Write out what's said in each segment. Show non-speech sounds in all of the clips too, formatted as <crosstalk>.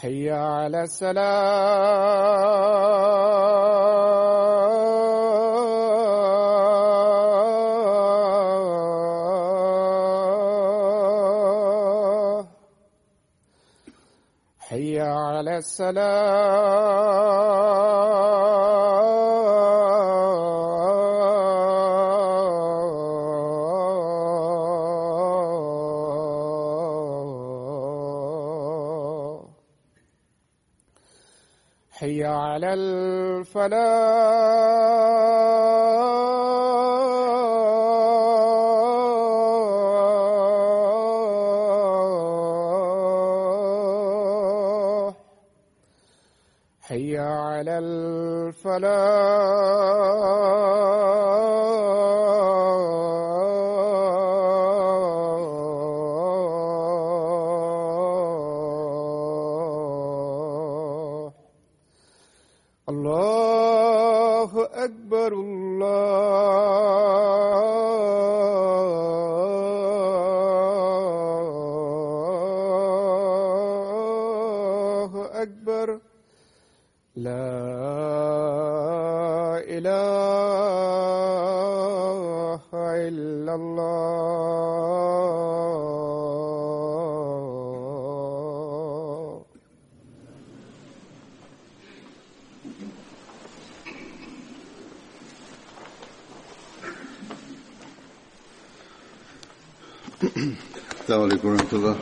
حي على السلام. حي على السلام. الفلاح حي على الفلاح. السلام عليكم ورحمة الله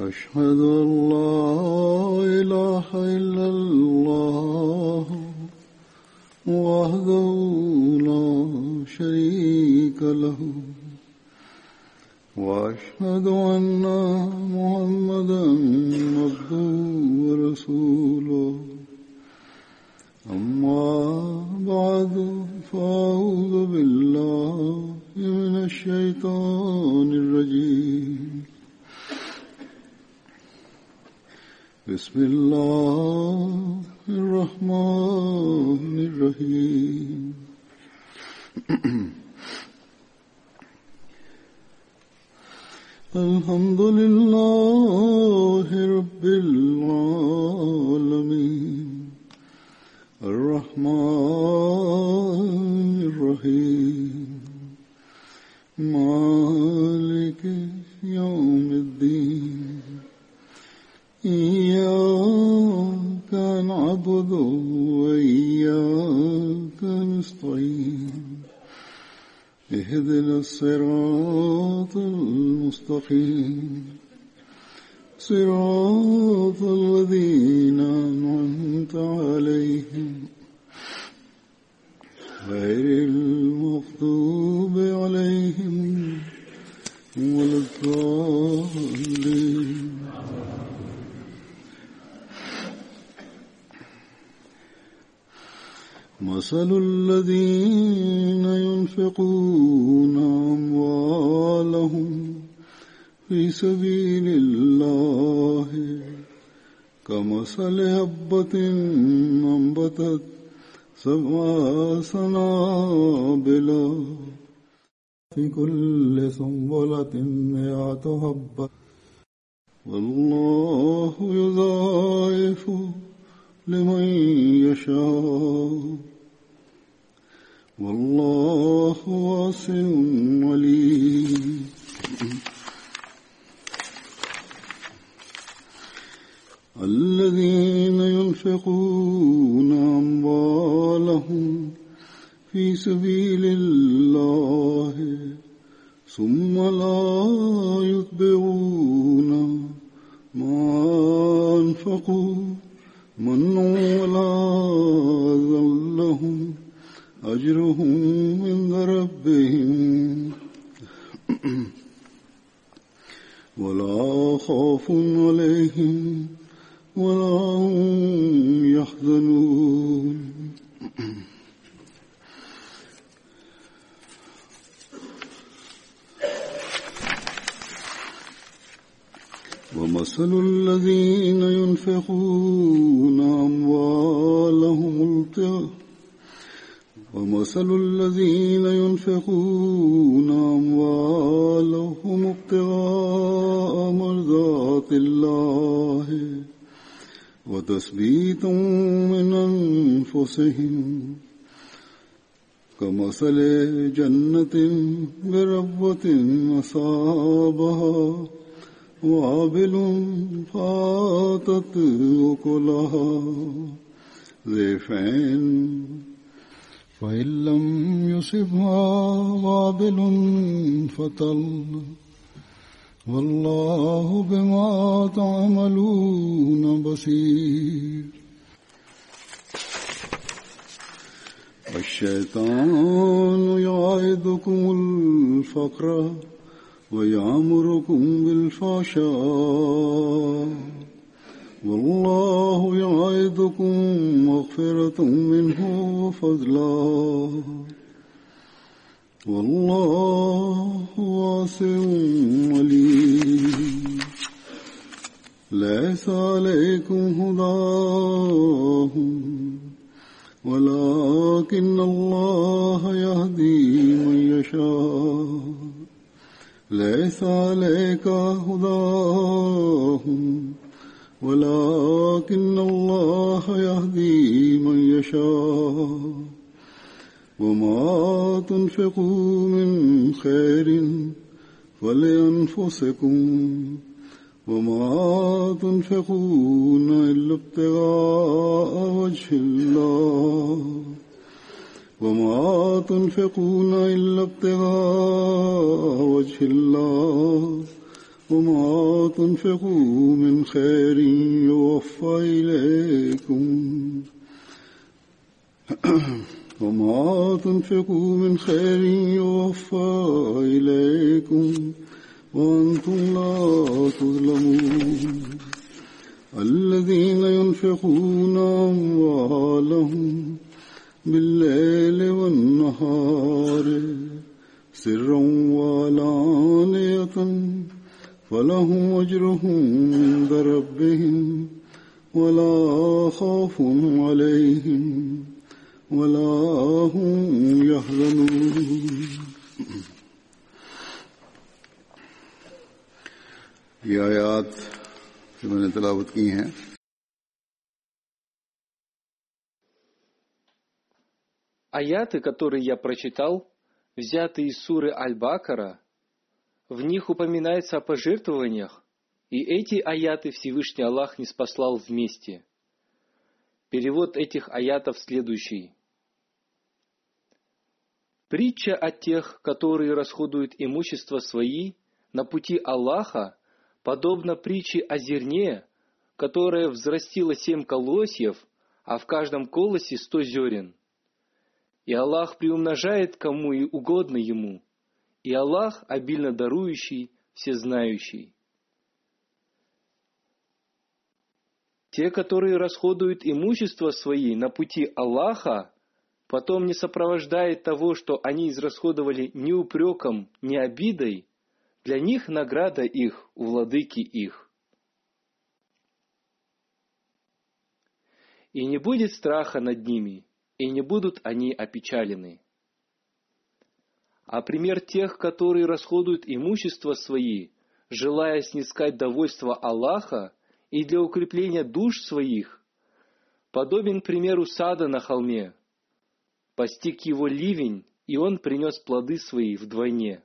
أشهد في كمثل هبة أنبتت سبع سنابل في كل سنبلة مئة حبة والله يضاعف لمن يشاء. والله واسع عليم. الذين ينفقون أموالهم في سبيل الله ثم لا يتبعون ما أنفقوا من ولا ذلهم أجرهم عند ربهم. ولا خوف عليهم ولا هم يحزنون. ومثل الذين ينفقون أموالهم ابتغاء ومثل الذين ينفقون أموالهم ابتغاء مرضات الله. وتثبيتا من أنفسهم كمثل جنة بربوة أصابها وابل فاتت أكلها ضيفين فإن لم يصبها وابل فطل والله بما تعملون بصير. الشيطان يعيدكم الفقر ويعمركم بالفحشاء. والله يعيدكم مغفرة منه وفضلا. والله واسع عليم ليس عليكم هداهم ولكن الله يهدي من يشاء. ليس عليك هداهم ولكن الله يهدي من يشاء. وما تنفقوا من خير فلأنفسكم وما تنفقون إلا ابتغاء وجه الله وما تنفقون إلا ابتغاء وجه الله وما تنفقوا من خير يوفى إليكم <clears throat> وما تنفقوا من خير يوفى إليكم وأنتم لا تظلمون. الذين ينفقون أموالهم بالليل والنهار سرا وعلانية فلهم أجرهم عند ربهم ولا خوف عليهم ولا هم يحزنون. یہ آیات جو میں نے تلاوت کی ہیں Аяты, которые я прочитал, взяты из суры Аль-Бакара, в них упоминается о пожертвованиях, и эти аяты Всевышний Аллах не спаслал вместе. Перевод этих аятов следующий – Притча о тех, которые расходуют имущество свои на пути Аллаха, подобно притче о зерне, которое взрастило семь колосьев, а в каждом колосе сто зерен. И Аллах приумножает кому и угодно ему, и Аллах обильно дарующий, всезнающий. Те, которые расходуют имущество свои на пути Аллаха, потом не сопровождает того, что они израсходовали ни упреком, ни обидой, для них награда их у владыки их. И не будет страха над ними, и не будут они опечалены. А пример тех, которые расходуют имущество свои, желая снискать довольство Аллаха и для укрепления душ своих, подобен примеру сада на холме, постиг его ливень, и он принес плоды свои вдвойне.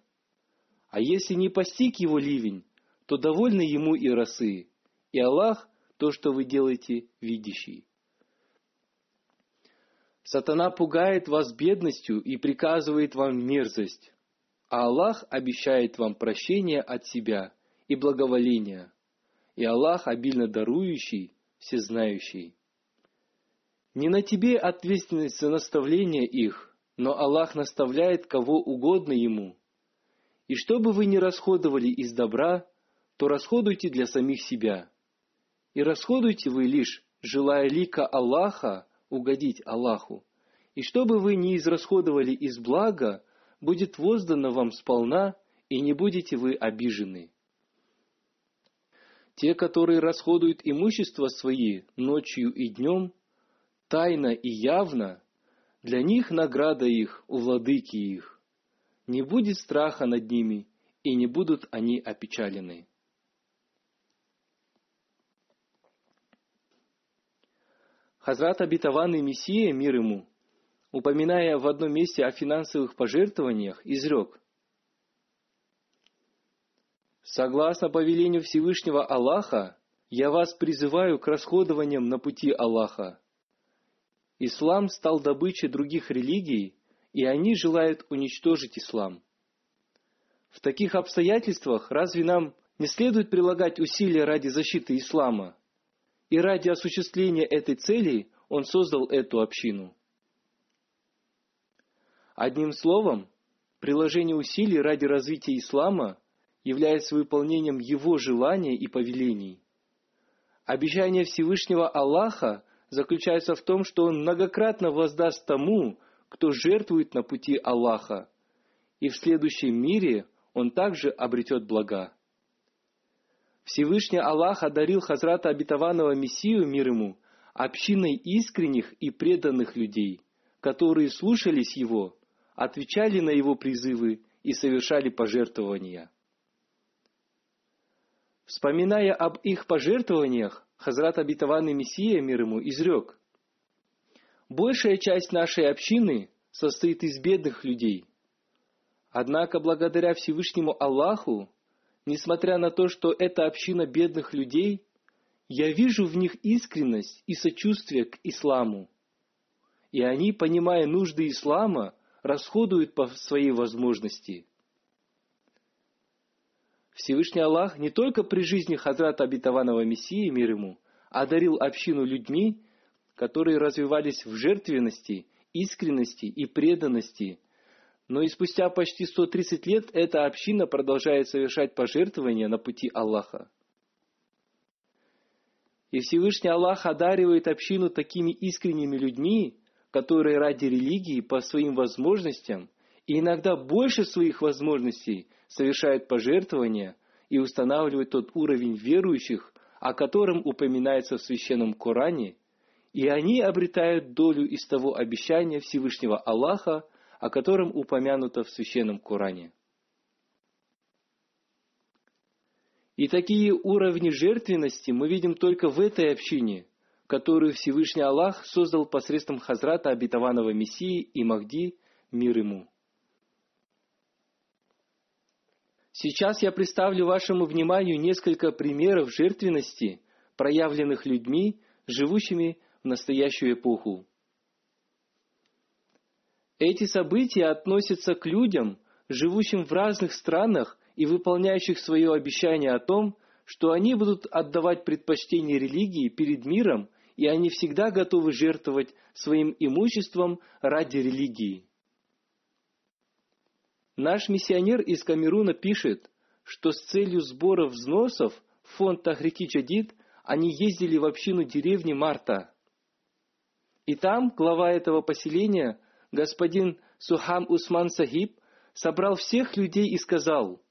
А если не постиг его ливень, то довольны ему и росы, и Аллах то, что вы делаете, видящий. Сатана пугает вас бедностью и приказывает вам мерзость, а Аллах обещает вам прощение от себя и благоволение, и Аллах обильно дарующий, всезнающий. Не на тебе ответственность за наставление их, но Аллах наставляет кого угодно Ему. И что бы вы ни расходовали из добра, то расходуйте для самих себя. И расходуйте вы лишь, желая лика Аллаха, угодить Аллаху. И что бы вы ни израсходовали из блага, будет воздано вам сполна, и не будете вы обижены. Те, которые расходуют имущество свои ночью и днем, тайно и явно, для них награда их у владыки их. Не будет страха над ними, и не будут они опечалены. Хазрат обетованный Мессия, мир ему, упоминая в одном месте о финансовых пожертвованиях, изрек. Согласно повелению Всевышнего Аллаха, я вас призываю к расходованиям на пути Аллаха, Ислам стал добычей других религий, и они желают уничтожить ислам. В таких обстоятельствах разве нам не следует прилагать усилия ради защиты ислама? И ради осуществления этой цели он создал эту общину. Одним словом, приложение усилий ради развития ислама является выполнением его желаний и повелений. Обещание Всевышнего Аллаха заключается в том, что Он многократно воздаст тому, кто жертвует на пути Аллаха, и в следующем мире он также обретет блага. Всевышний Аллах одарил Хазрата обетованного Мессию мир ему общиной искренних и преданных людей, которые слушались его, отвечали на его призывы и совершали пожертвования. Вспоминая об их пожертвованиях, Хазрат обетованный Мессия, мир ему, изрек. Большая часть нашей общины состоит из бедных людей. Однако благодаря Всевышнему Аллаху, несмотря на то, что это община бедных людей, я вижу в них искренность и сочувствие к исламу. И они, понимая нужды ислама, расходуют по своей возможности – Всевышний Аллах не только при жизни Хазрата обетованного Мессии, мир ему, одарил общину людьми, которые развивались в жертвенности, искренности и преданности, но и спустя почти 130 лет эта община продолжает совершать пожертвования на пути Аллаха. И Всевышний Аллах одаривает общину такими искренними людьми, которые ради религии по своим возможностям и иногда больше своих возможностей совершают пожертвования и устанавливают тот уровень верующих, о котором упоминается в Священном Коране, и они обретают долю из того обещания Всевышнего Аллаха, о котором упомянуто в Священном Коране. И такие уровни жертвенности мы видим только в этой общине, которую Всевышний Аллах создал посредством Хазрата обетованного Мессии и Махди, мир ему. Сейчас я представлю вашему вниманию несколько примеров жертвенности, проявленных людьми, живущими в настоящую эпоху. Эти события относятся к людям, живущим в разных странах и выполняющих свое обещание о том, что они будут отдавать предпочтение религии перед миром, и они всегда готовы жертвовать своим имуществом ради религии. Наш миссионер из Камеруна пишет, что с целью сбора взносов в фонд Тахрики Чадид они ездили в общину деревни Марта. И там глава этого поселения, господин Сухам Усман Сахиб, собрал всех людей и сказал,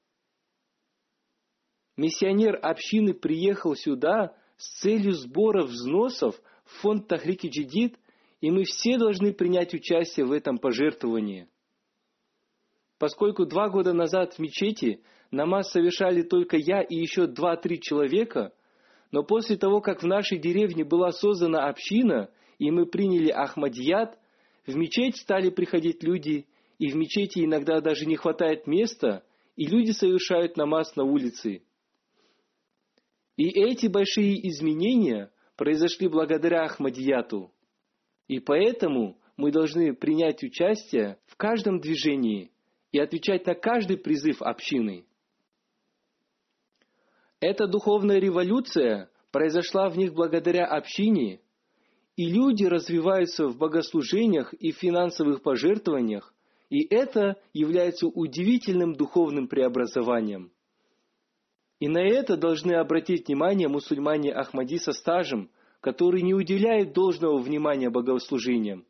«Миссионер общины приехал сюда с целью сбора взносов в фонд Тахрики Джидид, и мы все должны принять участие в этом пожертвовании. Поскольку два года назад в мечети намаз совершали только я и еще два-три человека, но после того, как в нашей деревне была создана община, и мы приняли Ахмадият, в мечеть стали приходить люди, и в мечети иногда даже не хватает места, и люди совершают намаз на улице. И эти большие изменения произошли благодаря Ахмадияту. И поэтому мы должны принять участие в каждом движении и отвечать на каждый призыв общины. Эта духовная революция произошла в них благодаря общине, и люди развиваются в богослужениях и финансовых пожертвованиях, и это является удивительным духовным преобразованием. И на это должны обратить внимание мусульмане Ахмади со стажем, которые не уделяют должного внимания богослужениям.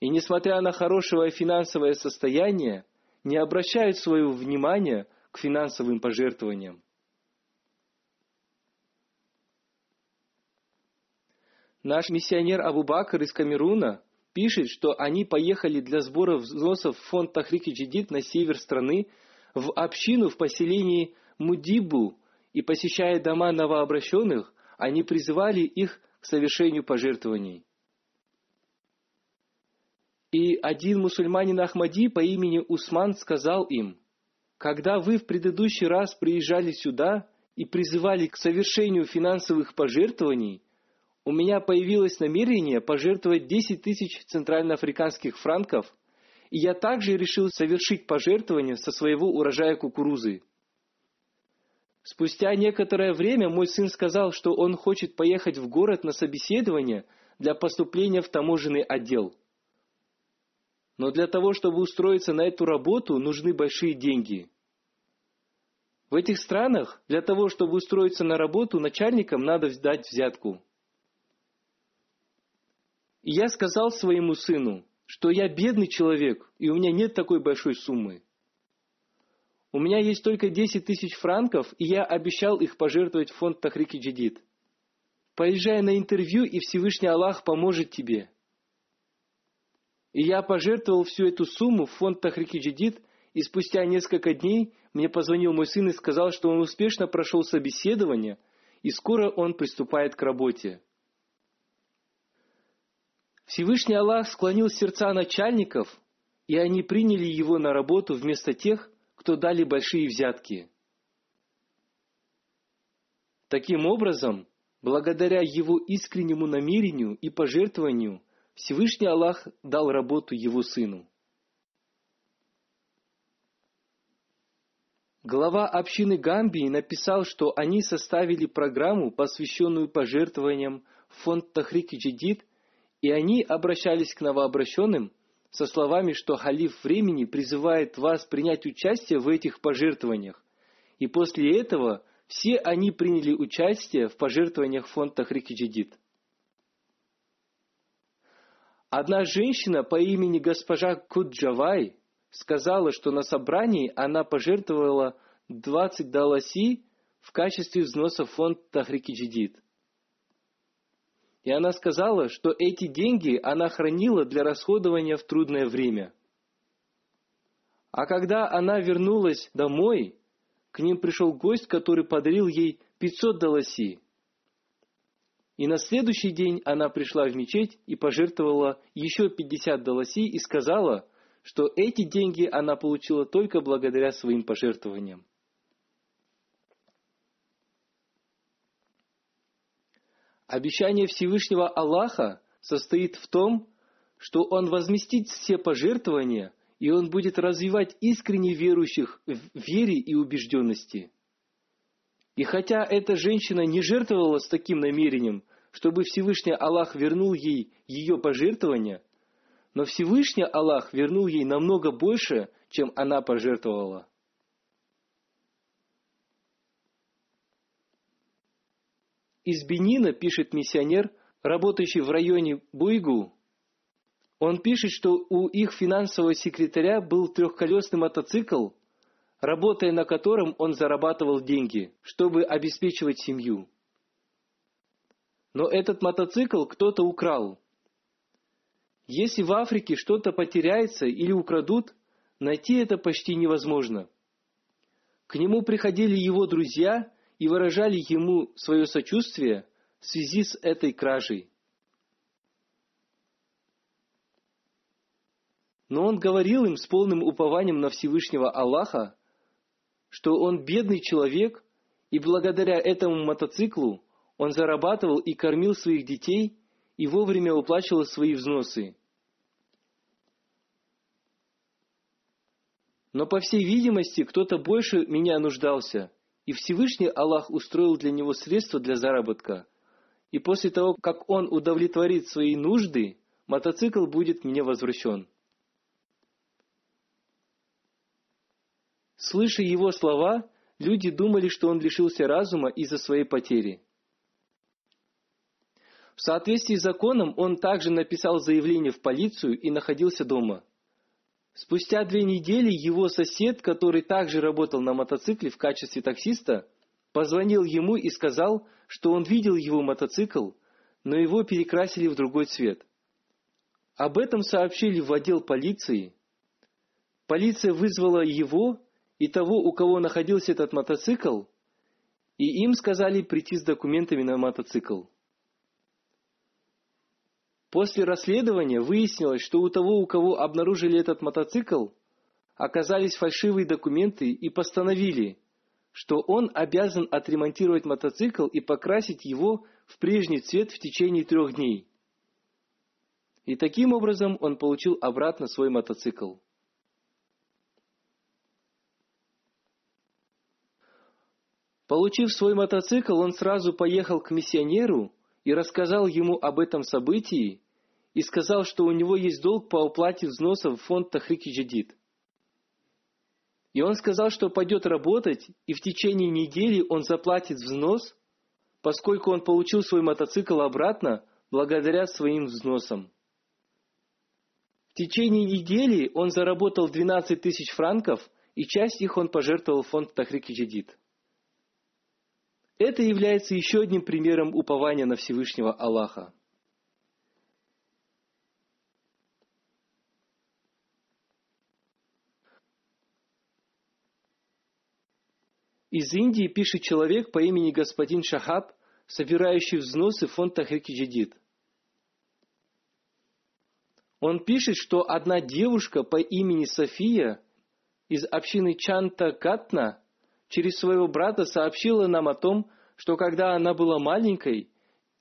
И несмотря на хорошее финансовое состояние, не обращают своего внимания к финансовым пожертвованиям. Наш миссионер Абу Бакр из Камеруна пишет, что они поехали для сбора взносов в фонд Тахрики Джидид на север страны в общину в поселении Мудибу, и посещая дома новообращенных, они призывали их к совершению пожертвований. И один мусульманин Ахмади по имени Усман сказал им, «Когда вы в предыдущий раз приезжали сюда и призывали к совершению финансовых пожертвований, у меня появилось намерение пожертвовать 10 тысяч центральноафриканских франков, и я также решил совершить пожертвование со своего урожая кукурузы. Спустя некоторое время мой сын сказал, что он хочет поехать в город на собеседование для поступления в таможенный отдел. Но для того, чтобы устроиться на эту работу, нужны большие деньги. В этих странах для того, чтобы устроиться на работу, начальникам надо дать взятку. И я сказал своему сыну, что я бедный человек, и у меня нет такой большой суммы. У меня есть только 10 тысяч франков, и я обещал их пожертвовать в фонд Тахрики Джидид. Поезжай на интервью, и Всевышний Аллах поможет тебе. И я пожертвовал всю эту сумму в фонд Тахрики Джидид, и спустя несколько дней мне позвонил мой сын и сказал, что он успешно прошел собеседование, и скоро он приступает к работе. Всевышний Аллах склонил сердца начальников, и они приняли его на работу вместо тех, кто дали большие взятки. Таким образом, благодаря его искреннему намерению и пожертвованию, Всевышний Аллах дал работу его сыну. Глава общины Гамбии написал, что они составили программу, посвященную пожертвованиям в фонд Тахрики Джидид, и они обращались к новообращенным со словами, что халиф времени призывает вас принять участие в этих пожертвованиях. И после этого все они приняли участие в пожертвованиях фонда Хрикиджидит. Одна женщина по имени госпожа Куджавай сказала, что на собрании она пожертвовала 20 даласи в качестве взноса в фонд Тахрикиджидит. И она сказала, что эти деньги она хранила для расходования в трудное время. А когда она вернулась домой, к ним пришел гость, который подарил ей 500 долоси. И на следующий день она пришла в мечеть и пожертвовала еще 50 долоси и сказала, что эти деньги она получила только благодаря своим пожертвованиям. Обещание Всевышнего Аллаха состоит в том, что он возместит все пожертвования, и он будет развивать искренне верующих в вере и убежденности. И хотя эта женщина не жертвовала с таким намерением, чтобы Всевышний Аллах вернул ей ее пожертвования, но Всевышний Аллах вернул ей намного больше, чем она пожертвовала. Из Бенина пишет миссионер, работающий в районе Буйгу. Он пишет, что у их финансового секретаря был трехколесный мотоцикл, работая на котором он зарабатывал деньги, чтобы обеспечивать семью. Но этот мотоцикл кто-то украл. Если в Африке что-то потеряется или украдут, найти это почти невозможно. К нему приходили его друзья и выражали ему свое сочувствие в связи с этой кражей. Но он говорил им с полным упованием на Всевышнего Аллаха, что он бедный человек, и благодаря этому мотоциклу он зарабатывал и кормил своих детей и вовремя уплачивал свои взносы. Но, по всей видимости, кто-то больше меня нуждался, и Всевышний Аллах устроил для него средства для заработка. И после того, как он удовлетворит свои нужды, мотоцикл будет мне возвращен. Слыша его слова, люди думали, что он лишился разума из-за своей потери. В соответствии с законом он также написал заявление в полицию и находился дома. Спустя две недели его сосед, который также работал на мотоцикле в качестве таксиста, позвонил ему и сказал, что он видел его мотоцикл, но его перекрасили в другой цвет. Об этом сообщили в отдел полиции. Полиция вызвала его и того, у кого находился этот мотоцикл, и им сказали прийти с документами на мотоцикл. После расследования выяснилось, что у того, у кого обнаружили этот мотоцикл, оказались фальшивые документы и постановили, что он обязан отремонтировать мотоцикл и покрасить его в прежний цвет в течение трех дней. И таким образом он получил обратно свой мотоцикл. Получив свой мотоцикл, он сразу поехал к миссионеру и рассказал ему об этом событии и сказал, что у него есть долг по уплате взносов в фонд Тахрики Джадид. И он сказал, что пойдет работать, и в течение недели он заплатит взнос, поскольку он получил свой мотоцикл обратно благодаря своим взносам. В течение недели он заработал 12 тысяч франков, и часть их он пожертвовал в фонд Тахрики Джадид. Это является еще одним примером упования на Всевышнего Аллаха. Из Индии пишет человек по имени господин Шахаб, собирающий взносы в фонд Тахрики Джадид. Он пишет, что одна девушка по имени София из общины Чанта Катна через своего брата сообщила нам о том, что когда она была маленькой,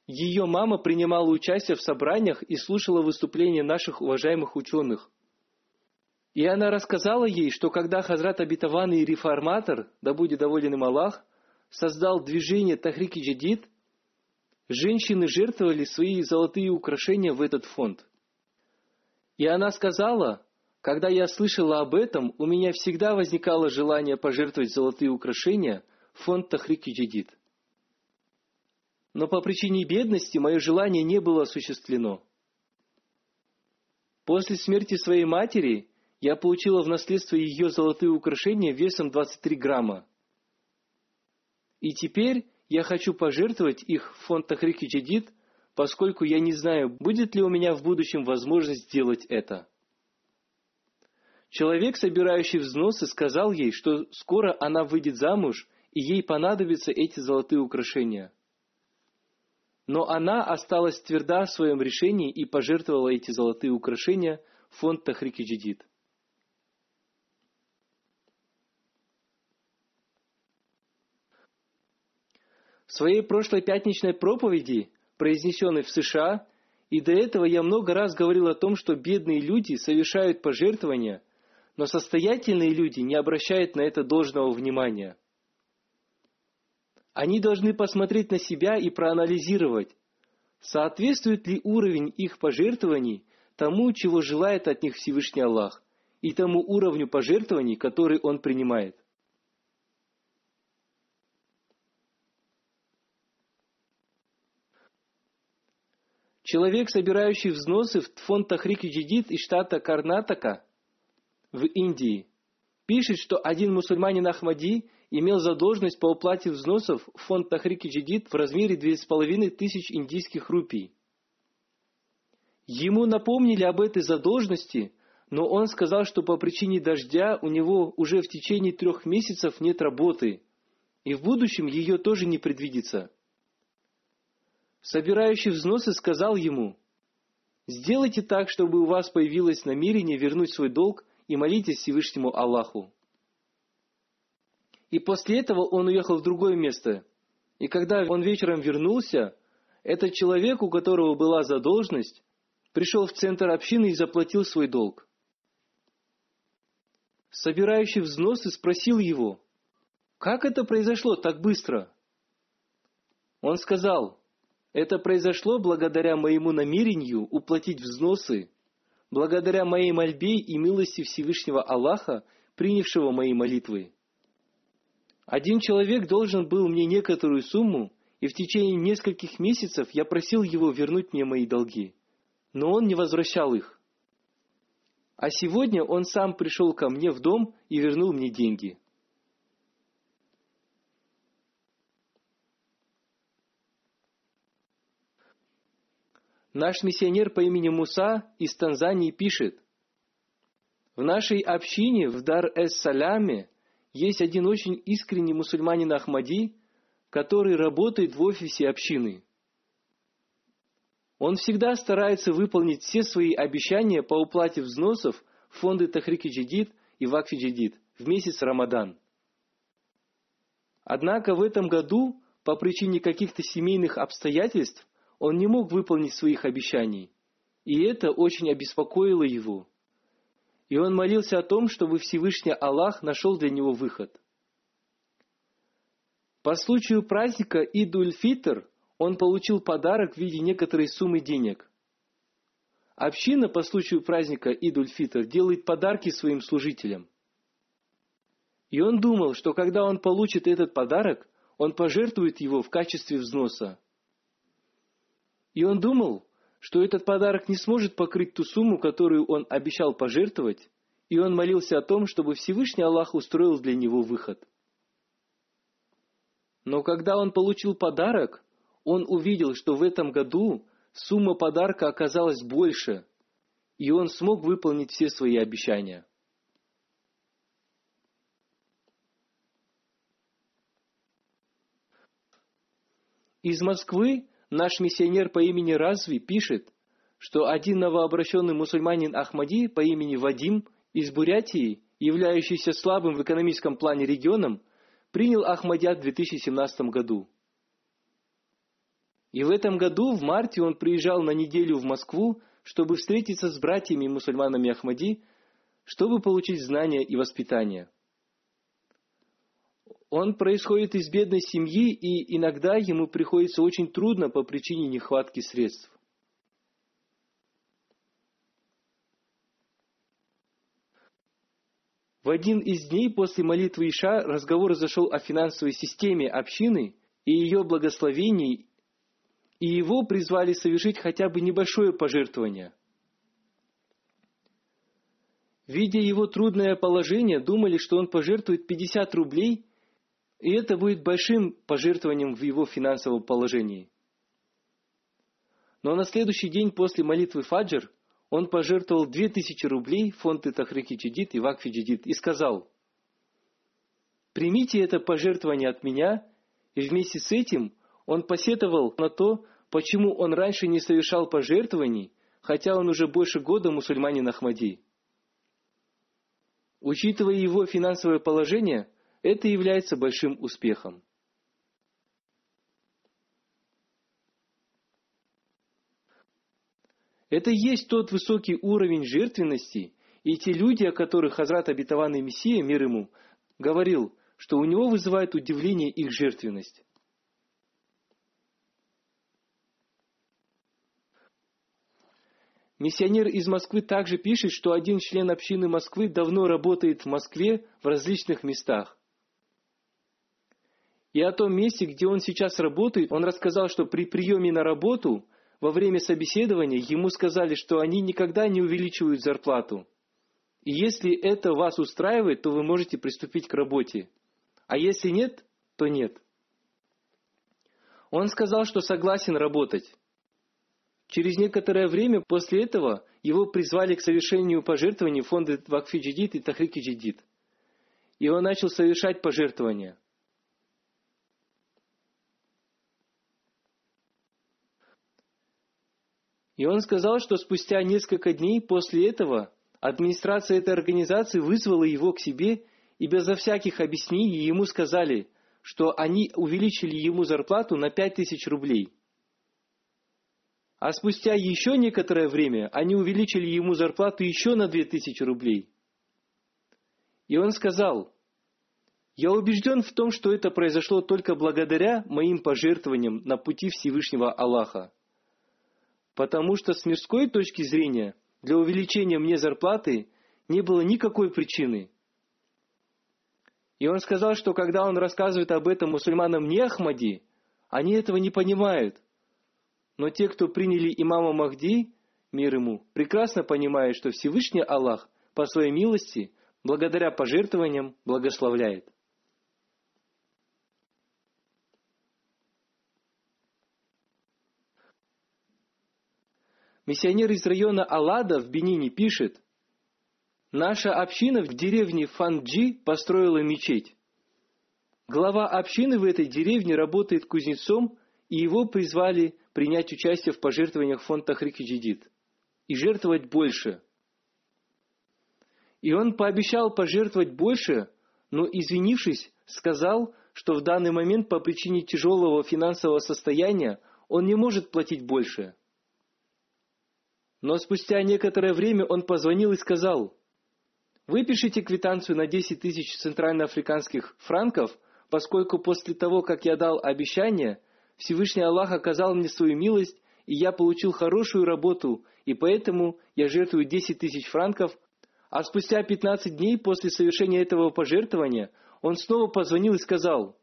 ее мама принимала участие в собраниях и слушала выступления наших уважаемых ученых. И она рассказала ей, что когда Хазрат Абитаванный реформатор, да будет доволен им Аллах, создал движение Тахрики Джадид, женщины жертвовали свои золотые украшения в этот фонд. И она сказала, когда я слышала об этом, у меня всегда возникало желание пожертвовать золотые украшения в фонд Тахрики Джадид. Но по причине бедности мое желание не было осуществлено. После смерти своей матери я получила в наследство ее золотые украшения весом 23 грамма. И теперь я хочу пожертвовать их в фонд Тахрики Джадид, поскольку я не знаю, будет ли у меня в будущем возможность сделать это. Человек, собирающий взносы, сказал ей, что скоро она выйдет замуж, и ей понадобятся эти золотые украшения. Но она осталась тверда в своем решении и пожертвовала эти золотые украшения в фонд Тахрики Джидид. В своей прошлой пятничной проповеди, произнесенной в США, И до этого я много раз говорил о том, что бедные люди совершают пожертвования, но состоятельные люди не обращают на это должного внимания. Они должны посмотреть на себя и проанализировать, соответствует ли уровень их пожертвований тому, чего желает от них Всевышний Аллах, и тому уровню пожертвований, который Он принимает. Человек, собирающий взносы в фонд Тахрики Джидид из штата Карнатака в Индии, пишет, что один мусульманин Ахмади имел задолженность по уплате взносов в фонд Тахрики Джидид в размере 2,5 тысяч индийских рупий. Ему напомнили об этой задолженности, но он сказал, что по причине дождя у него уже в течение трех месяцев нет работы, и в будущем ее тоже не предвидится собирающий взносы, сказал ему, «Сделайте так, чтобы у вас появилось намерение вернуть свой долг и молитесь Всевышнему Аллаху». И после этого он уехал в другое место. И когда он вечером вернулся, этот человек, у которого была задолженность, пришел в центр общины и заплатил свой долг. Собирающий взносы спросил его, как это произошло так быстро? Он сказал, это произошло благодаря моему намерению уплатить взносы, благодаря моей мольбе и милости Всевышнего Аллаха, принявшего мои молитвы. Один человек должен был мне некоторую сумму, и в течение нескольких месяцев я просил его вернуть мне мои долги, но он не возвращал их. А сегодня он сам пришел ко мне в дом и вернул мне деньги. Наш миссионер по имени Муса из Танзании пишет, в нашей общине в Дар-эс-Саляме есть один очень искренний мусульманин Ахмади, который работает в офисе общины. Он всегда старается выполнить все свои обещания по уплате взносов в фонды Тахрики Джидид и Вакфи Джидид в месяц Рамадан. Однако в этом году, по причине каких-то семейных обстоятельств, он не мог выполнить своих обещаний, и это очень обеспокоило его. И он молился о том, чтобы Всевышний Аллах нашел для него выход. По случаю праздника Идуль-Фитр он получил подарок в виде некоторой суммы денег. Община по случаю праздника Идуль-Фитр делает подарки своим служителям. И он думал, что когда он получит этот подарок, он пожертвует его в качестве взноса. И он думал, что этот подарок не сможет покрыть ту сумму, которую он обещал пожертвовать, и он молился о том, чтобы Всевышний Аллах устроил для него выход. Но когда он получил подарок, он увидел, что в этом году сумма подарка оказалась больше, и он смог выполнить все свои обещания. Из Москвы Наш миссионер по имени Разви пишет, что один новообращенный мусульманин Ахмади по имени Вадим из Бурятии, являющийся слабым в экономическом плане регионом, принял Ахмадят в 2017 году. И в этом году, в марте, он приезжал на неделю в Москву, чтобы встретиться с братьями-мусульманами Ахмади, чтобы получить знания и воспитание – он происходит из бедной семьи, и иногда ему приходится очень трудно по причине нехватки средств. В один из дней после молитвы Иша разговор зашел о финансовой системе общины и ее благословении, и его призвали совершить хотя бы небольшое пожертвование. Видя его трудное положение, думали, что он пожертвует 50 рублей – и это будет большим пожертвованием в его финансовом положении. Но на следующий день после молитвы Фаджр он пожертвовал 2000 рублей в фонды Тахрики Джидид и Вакфи Джидид и сказал, «Примите это пожертвование от меня», и вместе с этим он посетовал на то, почему он раньше не совершал пожертвований, хотя он уже больше года мусульманин Ахмади. Учитывая его финансовое положение – это является большим успехом. Это и есть тот высокий уровень жертвенности, и те люди, о которых Хазрат Обетованный Мессия, мир ему, говорил, что у него вызывает удивление их жертвенность. Миссионер из Москвы также пишет, что один член общины Москвы давно работает в Москве в различных местах. И о том месте, где он сейчас работает, он рассказал, что при приеме на работу во время собеседования ему сказали, что они никогда не увеличивают зарплату. И если это вас устраивает, то вы можете приступить к работе. А если нет, то нет. Он сказал, что согласен работать. Через некоторое время после этого его призвали к совершению пожертвований фонда Вакфи Джидид и Тахрики Джидид. И он начал совершать пожертвования. И он сказал, что спустя несколько дней после этого администрация этой организации вызвала его к себе и безо всяких объяснений ему сказали, что они увеличили ему зарплату на 5000 рублей. А спустя еще некоторое время они увеличили ему зарплату еще на 2000 рублей. И он сказал, «Я убежден в том, что это произошло только благодаря моим пожертвованиям на пути Всевышнего Аллаха. Потому что с мирской точки зрения для увеличения мне зарплаты не было никакой причины. И он сказал, что когда он рассказывает об этом мусульманам не Ахмади, они этого не понимают. Но те, кто приняли имама Махди, мир ему, прекрасно понимают, что Всевышний Аллах по своей милости, благодаря пожертвованиям, благословляет. Миссионер из района Алада в Бенине пишет, «Наша община в деревне Фанджи построила мечеть. Глава общины в этой деревне работает кузнецом, и его призвали принять участие в пожертвованиях фонд Тахрики Джидид и жертвовать больше. И он пообещал пожертвовать больше, но, извинившись, сказал, что в данный момент по причине тяжелого финансового состояния он не может платить больше – но спустя некоторое время он позвонил и сказал, «Выпишите квитанцию на 10 тысяч центральноафриканских франков, поскольку после того, как я дал обещание, Всевышний Аллах оказал мне свою милость, и я получил хорошую работу, и поэтому я жертвую 10 тысяч франков, а спустя 15 дней после совершения этого пожертвования он снова позвонил и сказал,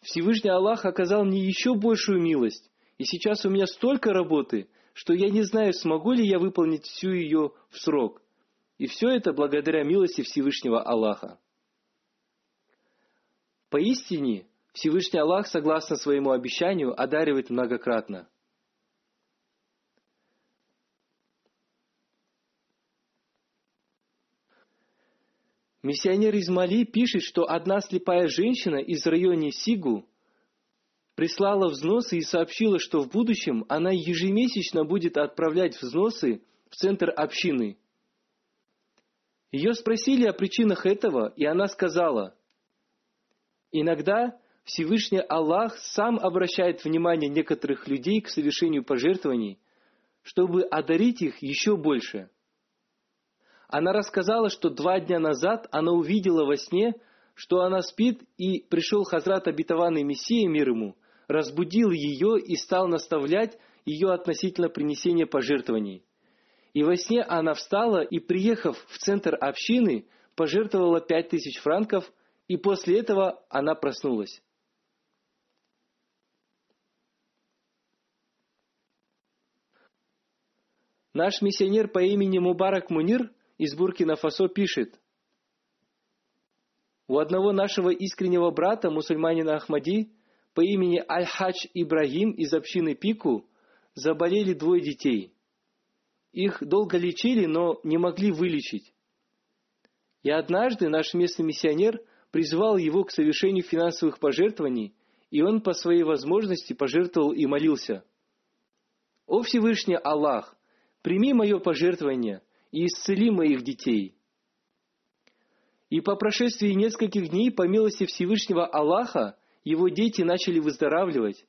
«Всевышний Аллах оказал мне еще большую милость, и сейчас у меня столько работы, что я не знаю, смогу ли я выполнить всю ее в срок. И все это благодаря милости Всевышнего Аллаха. Поистине, Всевышний Аллах, согласно своему обещанию, одаривает многократно. Миссионер из Мали пишет, что одна слепая женщина из района Сигу прислала взносы и сообщила, что в будущем она ежемесячно будет отправлять взносы в центр общины. Ее спросили о причинах этого, и она сказала, «Иногда Всевышний Аллах сам обращает внимание некоторых людей к совершению пожертвований, чтобы одарить их еще больше». Она рассказала, что два дня назад она увидела во сне, что она спит, и пришел Хазрат обетованный Мессия мир ему – разбудил ее и стал наставлять ее относительно принесения пожертвований. И во сне она встала и, приехав в центр общины, пожертвовала пять тысяч франков, и после этого она проснулась. Наш миссионер по имени Мубарак Мунир из Буркина-Фасо пишет, у одного нашего искреннего брата, мусульманина Ахмади, по имени Аль-Хадж Ибрагим из общины Пику заболели двое детей. Их долго лечили, но не могли вылечить. И однажды наш местный миссионер призвал его к совершению финансовых пожертвований, и он по своей возможности пожертвовал и молился. «О Всевышний Аллах, прими мое пожертвование и исцели моих детей». И по прошествии нескольких дней, по милости Всевышнего Аллаха, его дети начали выздоравливать.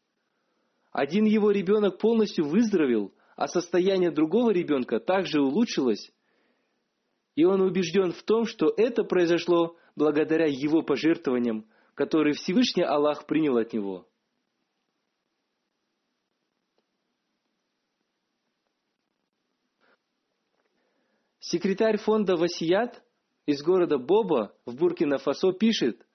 Один его ребенок полностью выздоровел, а состояние другого ребенка также улучшилось, и он убежден в том, что это произошло благодаря его пожертвованиям, которые Всевышний Аллах принял от него. Секретарь фонда «Васият» из города Боба в Буркина-Фасо пишет,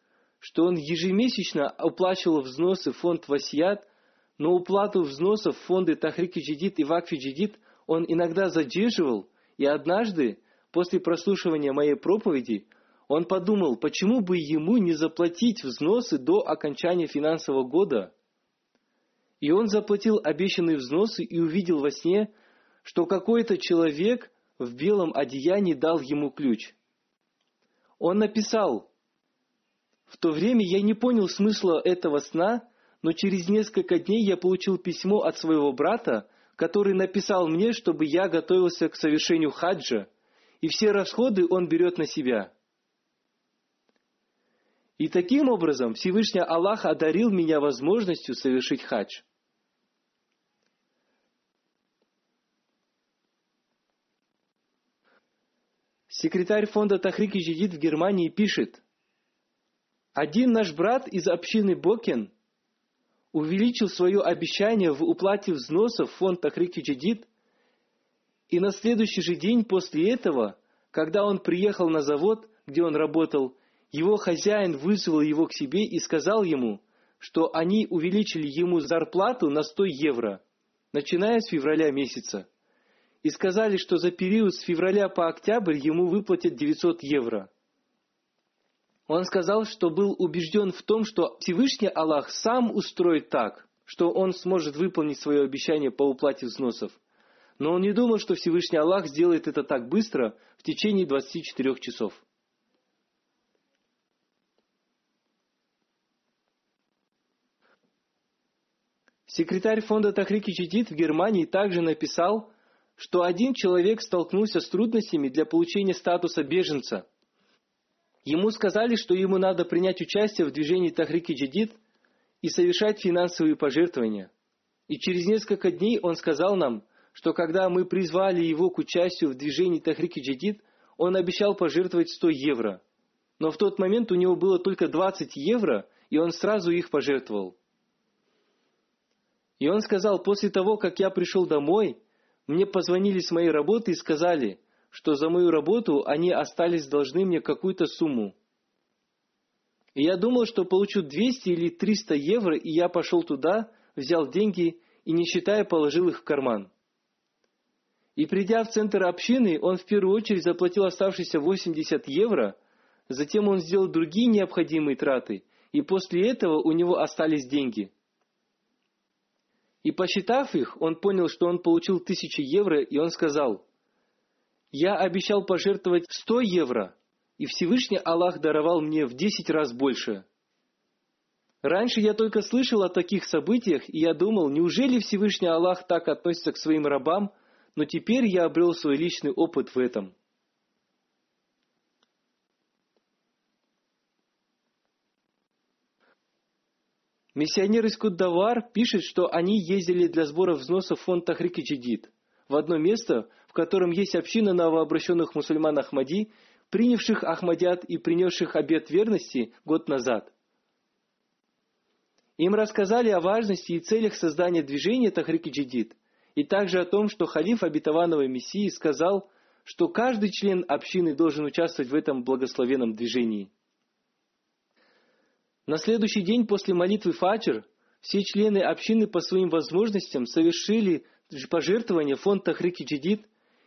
что он ежемесячно оплачивал взносы в фонд «Васият», но уплату взносов в фонды Тахрики Джидид и Вакфи Джидид он иногда задерживал, и однажды, после прослушивания моей проповеди, он подумал, почему бы ему не заплатить взносы до окончания финансового года. И он заплатил обещанные взносы и увидел во сне, что какой-то человек в белом одеянии дал ему ключ. Он написал, «В то время я не понял смысла этого сна, но через несколько дней я получил письмо от своего брата, который написал мне, чтобы я готовился к совершению хаджа, и все расходы он берет на себя». И таким образом Всевышний Аллах одарил меня возможностью совершить хадж. Секретарь фонда Тахрики Джидид в Германии пишет, один наш брат из общины Бокен увеличил свое обещание в уплате взносов в фонд Тахрики Джидид, и на следующий же день после этого, когда он приехал на завод, где он работал, его хозяин вызвал его к себе и сказал ему, что они увеличили ему зарплату на 100 евро, начиная с февраля месяца и сказали, что за период с февраля по октябрь ему выплатят 900 евро. Он сказал, что был убежден в том, что Всевышний Аллах сам устроит так, что он сможет выполнить свое обещание по уплате взносов. Но он не думал, что Всевышний Аллах сделает это так быстро, в течение 24 часов. Секретарь фонда Тахрики Читит в Германии также написал, что один человек столкнулся с трудностями для получения статуса беженца. Ему сказали, что ему надо принять участие в движении Тахрики Джидид и совершать финансовые пожертвования. И через несколько дней он сказал нам, что когда мы призвали его к участию в движении Тахрики Джидид, он обещал пожертвовать 100 евро. Но в тот момент у него было только 20 евро, и он сразу их пожертвовал. И он сказал, после того, как я пришел домой, мне позвонили с моей работы и сказали, что за мою работу они остались должны мне какую-то сумму. И я думал, что получу 200 или 300 евро, и я пошел туда, взял деньги и, не считая, положил их в карман. И придя в центр общины, он в первую очередь заплатил оставшиеся 80 евро, затем он сделал другие необходимые траты, и после этого у него остались деньги – и посчитав их, он понял, что он получил тысячи евро, и он сказал, «Я обещал пожертвовать сто евро, и Всевышний Аллах даровал мне в десять раз больше». Раньше я только слышал о таких событиях, и я думал, неужели Всевышний Аллах так относится к своим рабам, но теперь я обрел свой личный опыт в этом – Миссионер из Куддавар пишет, что они ездили для сбора взносов в фонд Тахрики Джидид, в одно место, в котором есть община новообращенных мусульман Ахмади, принявших Ахмадят и принесших обет верности год назад. Им рассказали о важности и целях создания движения Тахрики Джидид, и также о том, что халиф обетованного Мессии сказал, что каждый член общины должен участвовать в этом благословенном движении – на следующий день после молитвы Фаджр все члены общины по своим возможностям совершили пожертвование в фонд Тахрики Джидид,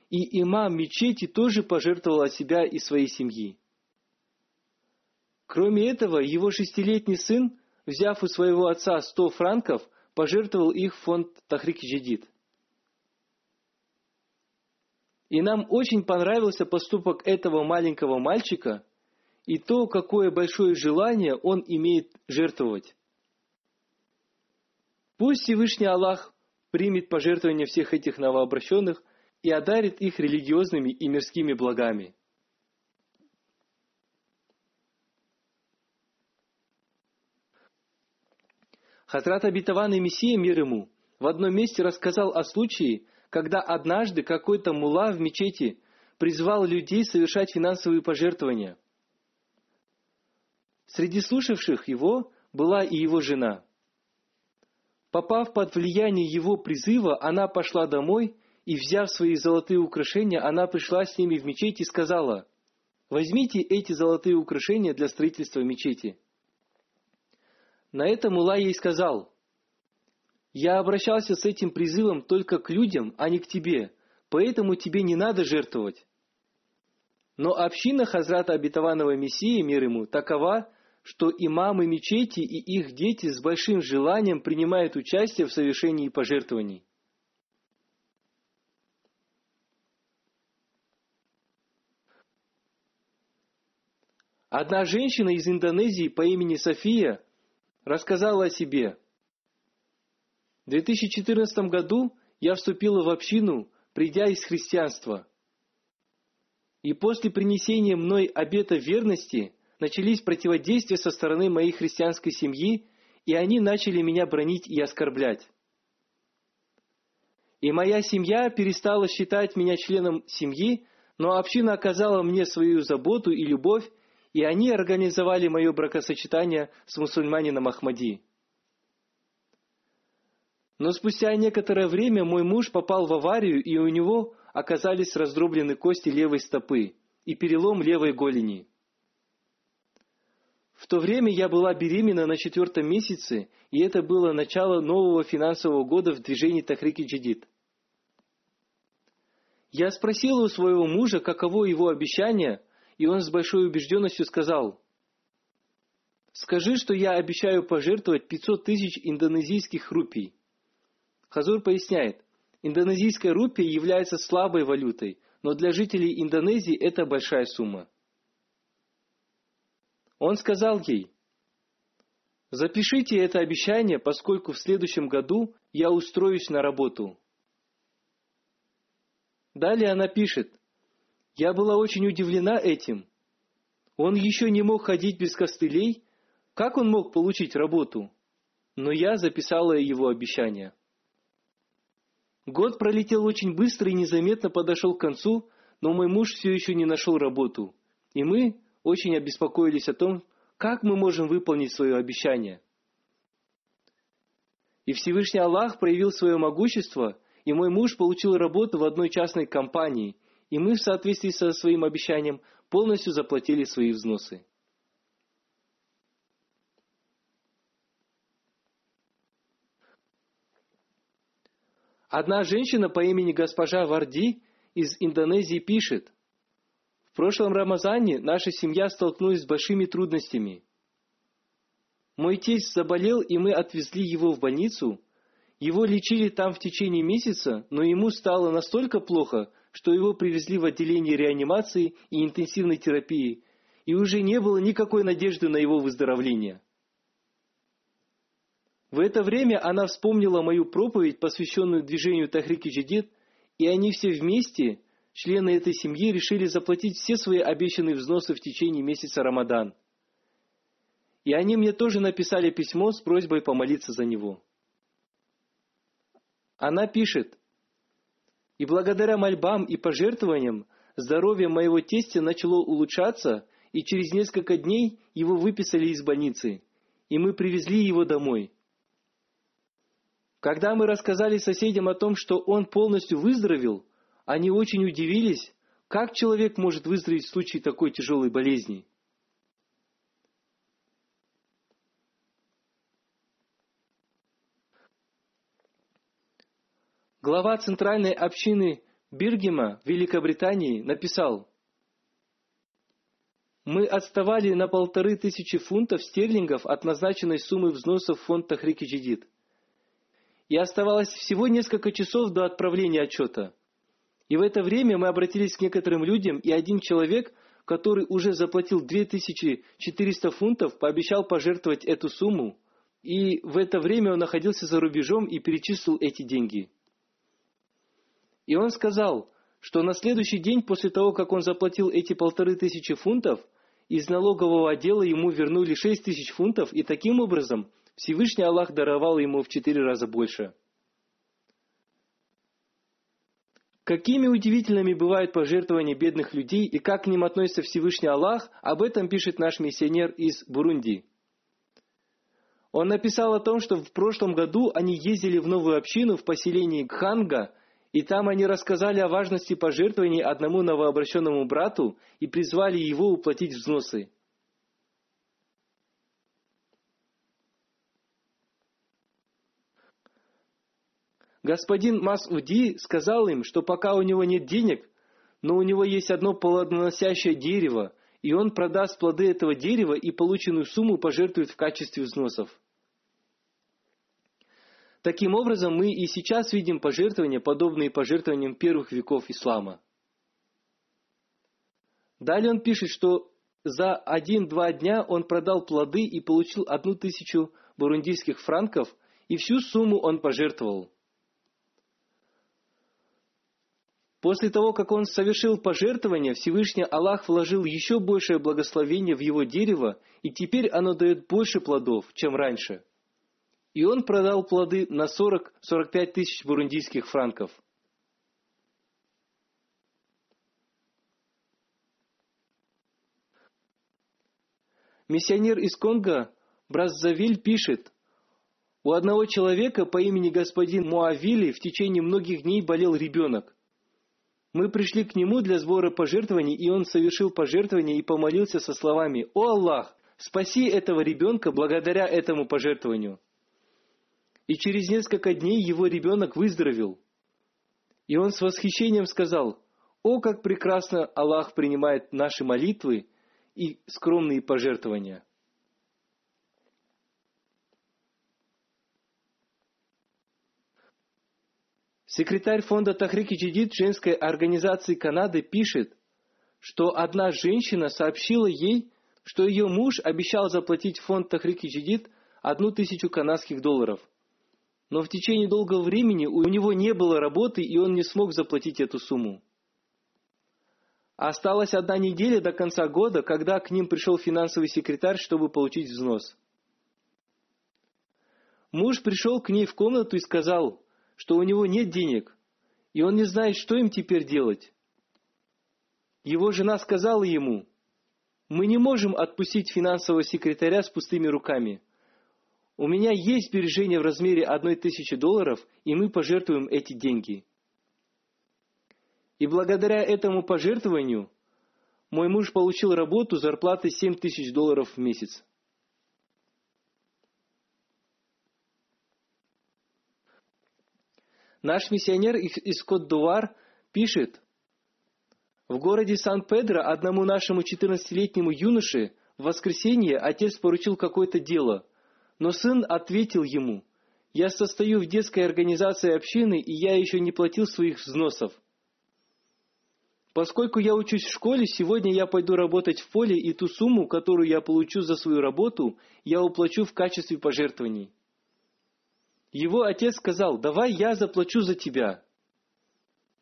и имам мечети тоже пожертвовал от себя и своей семьи. Кроме этого, его шестилетний сын, взяв у своего отца сто франков, пожертвовал их в фонд Тахрики Джидид. И нам очень понравился поступок этого маленького мальчика – и то, какое большое желание он имеет жертвовать. Пусть Всевышний Аллах примет пожертвования всех этих новообращенных и одарит их религиозными и мирскими благами. Хатрат обетованный Мессия мир ему в одном месте рассказал о случае, когда однажды какой-то мула в мечети призвал людей совершать финансовые пожертвования. Среди слушавших его была и его жена. Попав под влияние его призыва, она пошла домой и, взяв свои золотые украшения, она пришла с ними в мечеть и сказала, «Возьмите эти золотые украшения для строительства мечети». На это Мула ей сказал, «Я обращался с этим призывом только к людям, а не к тебе, поэтому тебе не надо жертвовать». Но община Хазрата Обетованного Мессии, мир ему, такова, что имамы мечети и их дети с большим желанием принимают участие в совершении пожертвований. Одна женщина из Индонезии по имени София рассказала о себе. В 2014 году я вступила в общину, придя из христианства. И после принесения мной обета верности начались противодействия со стороны моей христианской семьи, и они начали меня бронить и оскорблять. И моя семья перестала считать меня членом семьи, но община оказала мне свою заботу и любовь, и они организовали мое бракосочетание с мусульманином Ахмади. Но спустя некоторое время мой муж попал в аварию, и у него оказались раздроблены кости левой стопы и перелом левой голени. В то время я была беременна на четвертом месяце, и это было начало нового финансового года в движении Тахрики Джидид. Я спросила у своего мужа, каково его обещание, и он с большой убежденностью сказал, «Скажи, что я обещаю пожертвовать 500 тысяч индонезийских рупий». Хазур поясняет, индонезийская рупия является слабой валютой, но для жителей Индонезии это большая сумма. Он сказал ей, «Запишите это обещание, поскольку в следующем году я устроюсь на работу». Далее она пишет, «Я была очень удивлена этим. Он еще не мог ходить без костылей. Как он мог получить работу? Но я записала его обещание». Год пролетел очень быстро и незаметно подошел к концу, но мой муж все еще не нашел работу. И мы, очень обеспокоились о том, как мы можем выполнить свое обещание. И Всевышний Аллах проявил свое могущество, и мой муж получил работу в одной частной компании, и мы в соответствии со своим обещанием полностью заплатили свои взносы. Одна женщина по имени госпожа Варди из Индонезии пишет, прошлом Рамазане наша семья столкнулась с большими трудностями. Мой тесть заболел, и мы отвезли его в больницу. Его лечили там в течение месяца, но ему стало настолько плохо, что его привезли в отделение реанимации и интенсивной терапии, и уже не было никакой надежды на его выздоровление. В это время она вспомнила мою проповедь, посвященную движению Тахрики Джидид, и они все вместе члены этой семьи решили заплатить все свои обещанные взносы в течение месяца Рамадан. И они мне тоже написали письмо с просьбой помолиться за него. Она пишет, «И благодаря мольбам и пожертвованиям здоровье моего тестя начало улучшаться, и через несколько дней его выписали из больницы, и мы привезли его домой. Когда мы рассказали соседям о том, что он полностью выздоровел, они очень удивились, как человек может выздороветь в случае такой тяжелой болезни. Глава Центральной общины Биргема Великобритании написал, «Мы отставали на полторы тысячи фунтов стерлингов от назначенной суммы взносов в фонд Тахрики Джидид. И оставалось всего несколько часов до отправления отчета. И в это время мы обратились к некоторым людям, и один человек, который уже заплатил 2400 фунтов, пообещал пожертвовать эту сумму, и в это время он находился за рубежом и перечислил эти деньги. И он сказал, что на следующий день после того, как он заплатил эти полторы тысячи фунтов, из налогового отдела ему вернули шесть тысяч фунтов, и таким образом Всевышний Аллах даровал ему в четыре раза больше – Какими удивительными бывают пожертвования бедных людей и как к ним относится Всевышний Аллах, об этом пишет наш миссионер из Бурунди. Он написал о том, что в прошлом году они ездили в новую общину в поселении Гханга, и там они рассказали о важности пожертвований одному новообращенному брату и призвали его уплатить взносы. Господин Масуди сказал им, что пока у него нет денег, но у него есть одно плодоносящее дерево, и он продаст плоды этого дерева и полученную сумму пожертвует в качестве взносов. Таким образом, мы и сейчас видим пожертвования, подобные пожертвованиям первых веков ислама. Далее он пишет, что за один-два дня он продал плоды и получил одну тысячу бурундийских франков, и всю сумму он пожертвовал. После того, как он совершил пожертвование, Всевышний Аллах вложил еще большее благословение в его дерево, и теперь оно дает больше плодов, чем раньше. И он продал плоды на 40-45 тысяч бурундийских франков. Миссионер из Конго Браззавиль пишет, у одного человека по имени господин Муавили в течение многих дней болел ребенок. Мы пришли к нему для сбора пожертвований, и он совершил пожертвование и помолился со словами «О Аллах, спаси этого ребенка благодаря этому пожертвованию». И через несколько дней его ребенок выздоровел. И он с восхищением сказал «О, как прекрасно Аллах принимает наши молитвы и скромные пожертвования». Секретарь фонда Тахрики Джидид женской организации Канады пишет, что одна женщина сообщила ей, что ее муж обещал заплатить фонд Тахрики Джидид одну тысячу канадских долларов. Но в течение долгого времени у него не было работы, и он не смог заплатить эту сумму. Осталась одна неделя до конца года, когда к ним пришел финансовый секретарь, чтобы получить взнос. Муж пришел к ней в комнату и сказал – что у него нет денег, и он не знает, что им теперь делать. Его жена сказала ему, мы не можем отпустить финансового секретаря с пустыми руками. У меня есть сбережения в размере одной тысячи долларов, и мы пожертвуем эти деньги. И благодаря этому пожертвованию мой муж получил работу зарплатой 7 тысяч долларов в месяц. Наш миссионер из Кот-Дувар пишет, в городе Сан-Педро одному нашему 14-летнему юноше в воскресенье отец поручил какое-то дело, но сын ответил ему, «Я состою в детской организации общины, и я еще не платил своих взносов. Поскольку я учусь в школе, сегодня я пойду работать в поле, и ту сумму, которую я получу за свою работу, я уплачу в качестве пожертвований». Его отец сказал, давай я заплачу за тебя.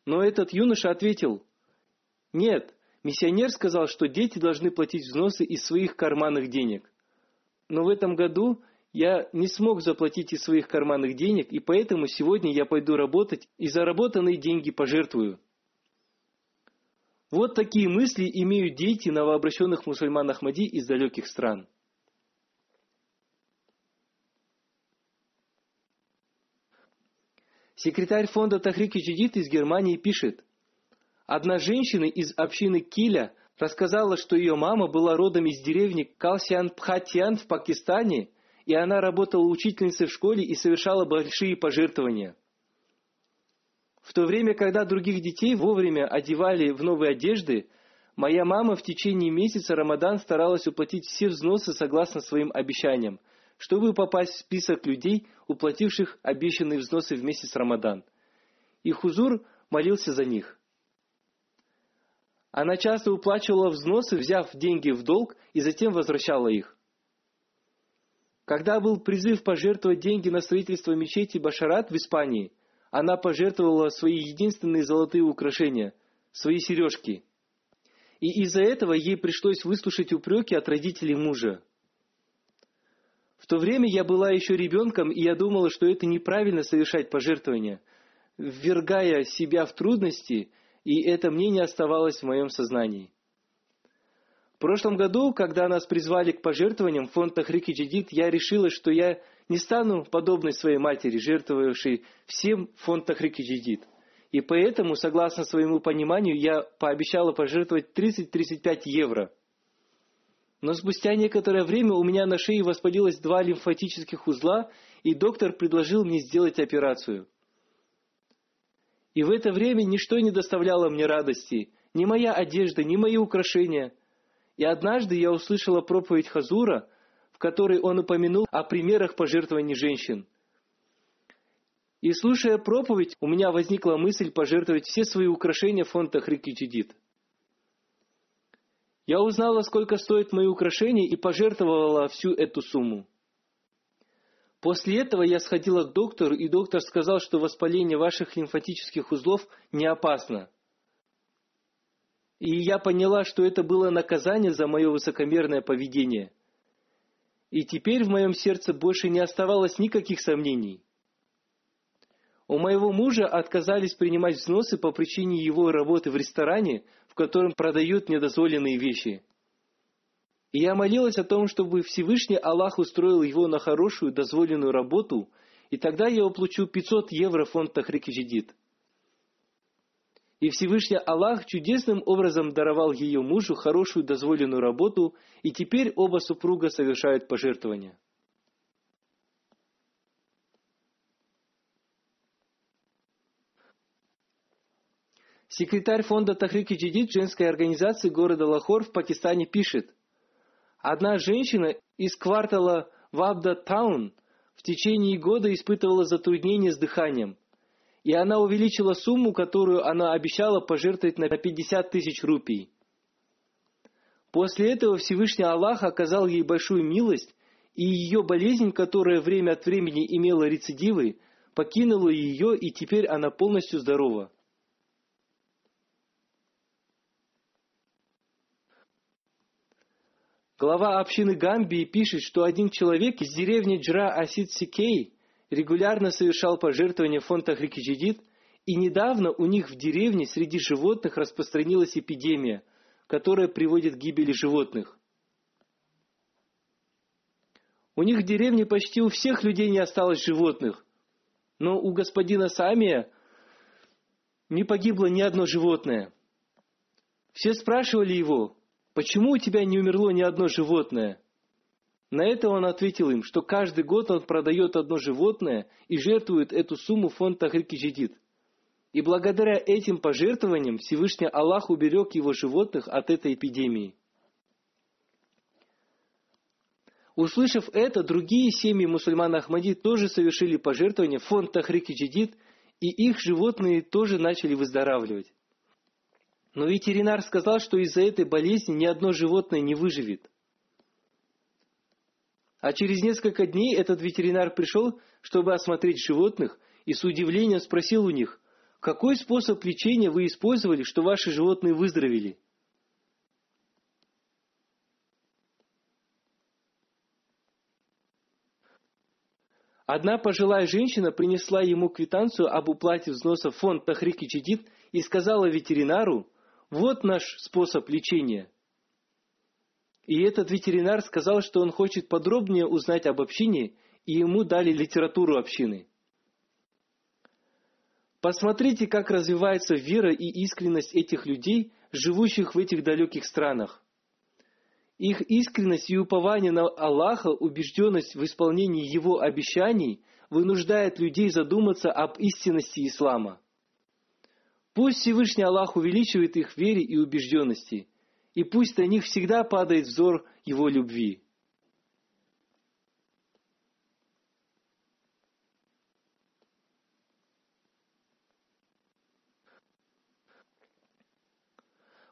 Но этот юноша ответил, нет, миссионер сказал, что дети должны платить взносы из своих карманных денег. Но в этом году я не смог заплатить из своих карманных денег, и поэтому сегодня я пойду работать и заработанные деньги пожертвую. Вот такие мысли имеют дети новообращенных мусульман Ахмади из далеких стран. Секретарь фонда Тахрики Джидит из Германии пишет, одна женщина из общины Киля рассказала, что ее мама была родом из деревни Калсиан-Пхатьян в Пакистане, и она работала учительницей в школе и совершала большие пожертвования. В то время, когда других детей вовремя одевали в новые одежды, моя мама в течение месяца Рамадан старалась уплатить все взносы согласно своим обещаниям – чтобы попасть в список людей, уплативших обещанные взносы в месяц Рамадан. И Хузур молился за них. Она часто уплачивала взносы, взяв деньги в долг, и затем возвращала их. Когда был призыв пожертвовать деньги на строительство мечети Башарат в Испании, она пожертвовала свои единственные золотые украшения, свои сережки. И из-за этого ей пришлось выслушать упреки от родителей мужа. В то время я была еще ребенком, и я думала, что это неправильно совершать пожертвования. ввергая себя в трудности, и это мнение оставалось в моем сознании. В прошлом году, когда нас призвали к пожертвованиям в фонд Тахрики Джидид, я решила, что я не стану подобной своей матери, жертвовавшей всем фонд Тахрики Джидид. И поэтому, согласно своему пониманию, я пообещала пожертвовать 30-35 евро. Но спустя некоторое время у меня на шее воспалилось два лимфатических узла, и доктор предложил мне сделать операцию. И в это время ничто не доставляло мне радости, ни моя одежда, ни мои украшения. И однажды я услышала проповедь Хазура, в которой он упомянул о примерах пожертвований женщин. И слушая проповедь, у меня возникла мысль пожертвовать все свои украшения в фонд Джидид. Я узнала, сколько стоят мои украшения и пожертвовала всю эту сумму. После этого я сходила к доктору, и доктор сказал, что воспаление ваших лимфатических узлов не опасно. И я поняла, что это было наказание за мое высокомерное поведение. И теперь в моем сердце больше не оставалось никаких сомнений. У моего мужа отказались принимать взносы по причине его работы в ресторане, в котором продают недозволенные вещи. И я молилась о том, чтобы Всевышний Аллах устроил его на хорошую дозволенную работу, и тогда я оплачу 500 евро фонд Джидид. И Всевышний Аллах чудесным образом даровал ее мужу хорошую дозволенную работу, и теперь оба супруга совершают пожертвования. Секретарь фонда Тахрики Джидид женской организации города Лахор в Пакистане пишет, одна женщина из квартала Вабда Таун в течение года испытывала затруднения с дыханием, и она увеличила сумму, которую она обещала пожертвовать на 50 тысяч рупий. После этого Всевышний Аллах оказал ей большую милость, и ее болезнь, которая время от времени имела рецидивы, покинула ее, и теперь она полностью здорова. Глава общины Гамбии пишет, что один человек из деревни Джра Асид Сикей регулярно совершал пожертвования в фонд Ахрикиджидид, и недавно у них в деревне среди животных распространилась эпидемия, которая приводит к гибели животных. У них в деревне почти у всех людей не осталось животных, но у господина Самия не погибло ни одно животное. Все спрашивали его, Почему у тебя не умерло ни одно животное? На это он ответил им, что каждый год он продает одно животное и жертвует эту сумму в фонд Тахрики Джидид. И благодаря этим пожертвованиям Всевышний Аллах уберег его животных от этой эпидемии. Услышав это, другие семьи мусульман Ахмади тоже совершили пожертвования в фонд Тахрики Джидид, и их животные тоже начали выздоравливать. Но ветеринар сказал, что из-за этой болезни ни одно животное не выживет. А через несколько дней этот ветеринар пришел, чтобы осмотреть животных, и с удивлением спросил у них, какой способ лечения вы использовали, что ваши животные выздоровели? Одна пожилая женщина принесла ему квитанцию об уплате взносов в фонд Тахрики Чедид и сказала ветеринару, вот наш способ лечения. И этот ветеринар сказал, что он хочет подробнее узнать об общине, и ему дали литературу общины. Посмотрите, как развивается вера и искренность этих людей, живущих в этих далеких странах. Их искренность и упование на Аллаха, убежденность в исполнении Его обещаний вынуждает людей задуматься об истинности ислама. Пусть Всевышний Аллах увеличивает их вере и убежденности, и пусть на них всегда падает взор Его любви.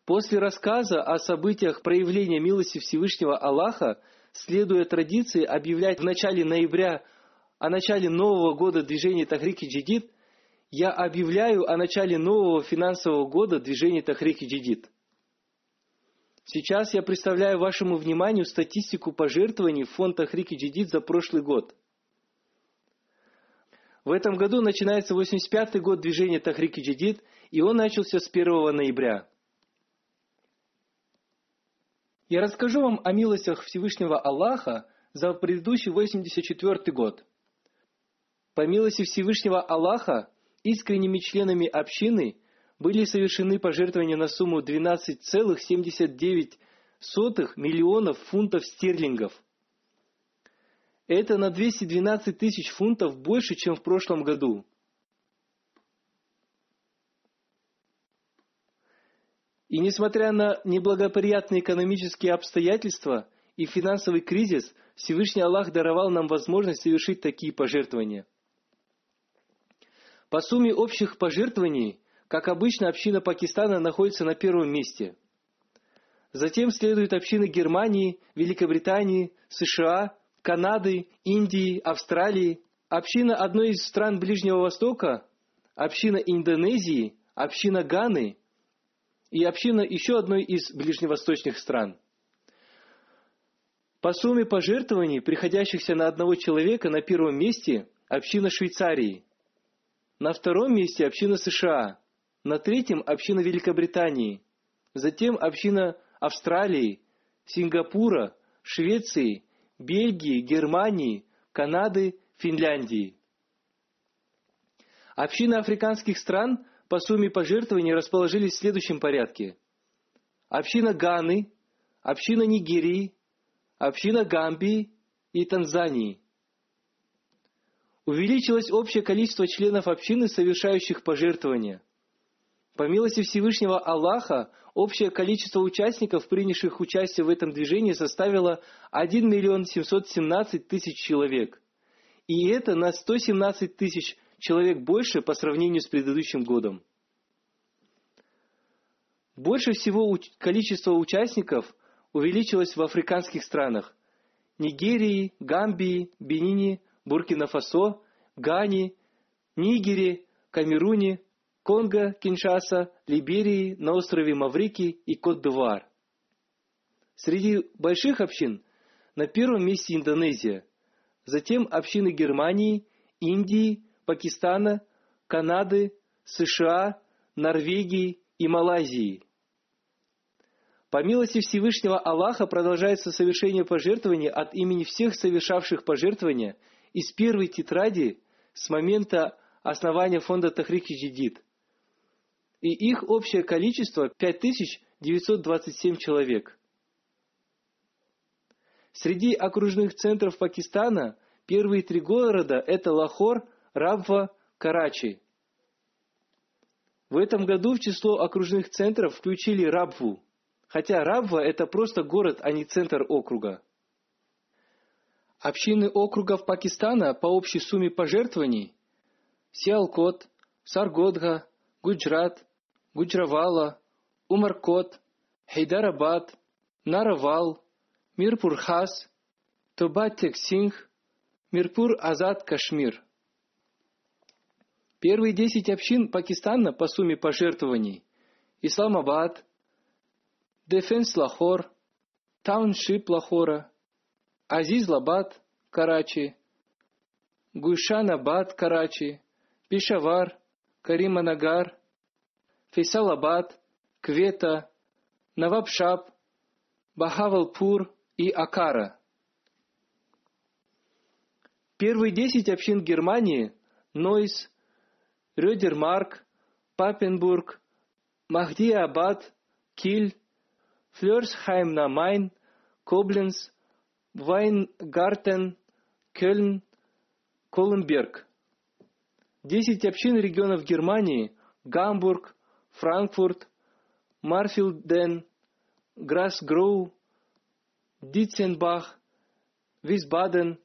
После рассказа о событиях проявления милости Всевышнего Аллаха, следуя традиции объявлять в начале ноября о начале Нового года движения Тахрики Джидид, я объявляю о начале нового финансового года движения Тахрики Джидид. Сейчас я представляю вашему вниманию статистику пожертвований в фонд Тахрики Джидид за прошлый год. В этом году начинается 85-й год движения Тахрики Джидид, и он начался с 1 ноября. Я расскажу вам о милостях Всевышнего Аллаха за предыдущий 84 год. По милости Всевышнего Аллаха, искренними членами общины были совершены пожертвования на сумму 12,79 миллионов фунтов стерлингов. Это на 212 тысяч фунтов больше, чем в прошлом году. И несмотря на неблагоприятные экономические обстоятельства и финансовый кризис, Всевышний Аллах даровал нам возможность совершить такие пожертвования. По сумме общих пожертвований, как обычно, община Пакистана находится на первом месте. Затем следуют общины Германии, Великобритании, США, Канады, Индии, Австралии, община одной из стран Ближнего Востока, община Индонезии, община Ганы и община еще одной из ближневосточных стран. По сумме пожертвований, приходящихся на одного человека, на первом месте община Швейцарии, на втором месте община США, на третьем община Великобритании, затем община Австралии, Сингапура, Швеции, Бельгии, Германии, Канады, Финляндии. Общины африканских стран по сумме пожертвований расположились в следующем порядке. Община Ганы, община Нигерии, община Гамбии и Танзании. Увеличилось общее количество членов общины, совершающих пожертвования. По милости Всевышнего Аллаха, общее количество участников, принявших участие в этом движении, составило 1 миллион 717 тысяч человек. И это на 117 тысяч человек больше по сравнению с предыдущим годом. Больше всего количество участников увеличилось в африканских странах – Нигерии, Гамбии, Бенине, Буркина-Фасо, Гане, Нигере, Камеруне, Конго, Киншаса, Либерии, на острове Маврики и Кот-Д'Ивуар. Среди больших общин на первом месте Индонезия, затем общины Германии, Индии, Пакистана, Канады, США, Норвегии и Малайзии. По милости Всевышнего Аллаха продолжается совершение пожертвований от имени всех совершавших пожертвования из первой тетради с момента основания фонда Тахрики Джидид и их общее количество 5927 человек. Среди окружных центров Пакистана первые три города – это Лахор, Рабва, Карачи. В этом году в число окружных центров включили Рабву, хотя Рабва – это просто город, а не центр округа. Общины округов Пакистана по общей сумме пожертвований – Сиалкот, Саргодха, Гуджрат, Гуджранвала, Умаркот, Хайдарабад, Наровал, Мирпурхас, Тоба Тек Сингх, Мирпур Азад Кашмир. Первые десять общин Пакистана по сумме пожертвований Исламабад, Дефенс Лахор, Тауншип Лахора, Азиз-Лабад, Карачи, Гуйшанабад, Карачи, Пешавар, Кариманагар, Фейсалабад, Квета, Навабшап, Бахавалпур и Акара. Первые десять общин Германии – Нойс, Рёдермарк, Папенбург, Махдиабад, Киль, Флёрсхайм на Майн, Кобленц, Вайнгартен, Кёльн, Колумберг. Десять общин регионов Германии – Гамбург, Франкфурт, Мёрфельден, Гросс-Герау, Дитценбах, Висбаден,